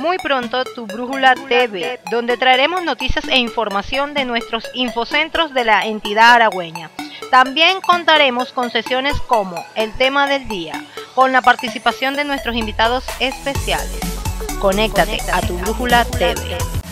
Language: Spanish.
Muy pronto tu Brújula TV, donde traeremos noticias e información de nuestros infocentros de la entidad aragüeña. También contaremos con sesiones como el tema del día, con la participación de nuestros invitados especiales. Conéctate a tu Brújula TV.